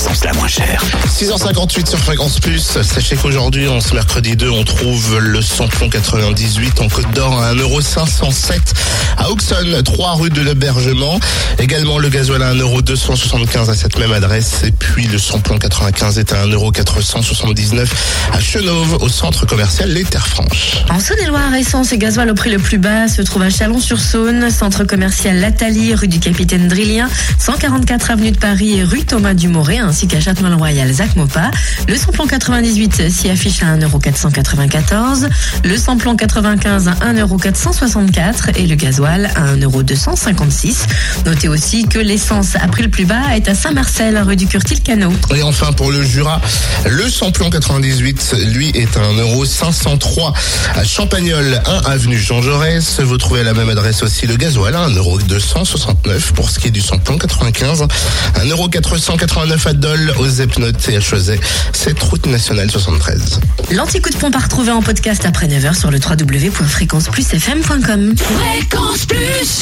Où est l'essence la moins chère 6h58 sur Fréquence Plus. Sachez qu'aujourd'hui, en ce mercredi 2, on trouve le samplon 98 en Côte d'Or à 1,507€ à Auxonne, 3 rue de l'Hébergement. Également le gasoil à 1,275€ à cette même adresse. Et puis le samplon 95 est à 1,479€ à Chenauve, au centre commercial Les Terres Franches. En Saône-et-Loire, essence et gasoil au prix le plus bas se trouve à Chalon-sur-Saône, centre commercial Lathalie, rue du Capitaine Drillien, 144 avenue de Paris et rue Thomas Dumoré, ainsi qu'à Châtelain-le-Royal, Zac Mopa. Le samplon 98 s'y affiche à 1,494€, le samplon 95 à 1,464€ et le gasoil à 1,256€. Notez aussi que l'essence à prix le plus bas est à Saint-Marcel, rue du Curtil-Canot. Et enfin pour le Jura, le samplon 98, lui, est à 1,503€ à Champagnol, 1 avenue Jean Jaurès. Vous trouvez à la même adresse aussi le gasoil à 1,269€ pour ce qui est du samplon 95. 1,489€ à Dole, aux Epnotes et à Chauzet. Cette route nationale 73. L'anti-coup de pompe à retrouver en podcast après 9h sur le www.fréquenceplusfm.com. Fréquence Plus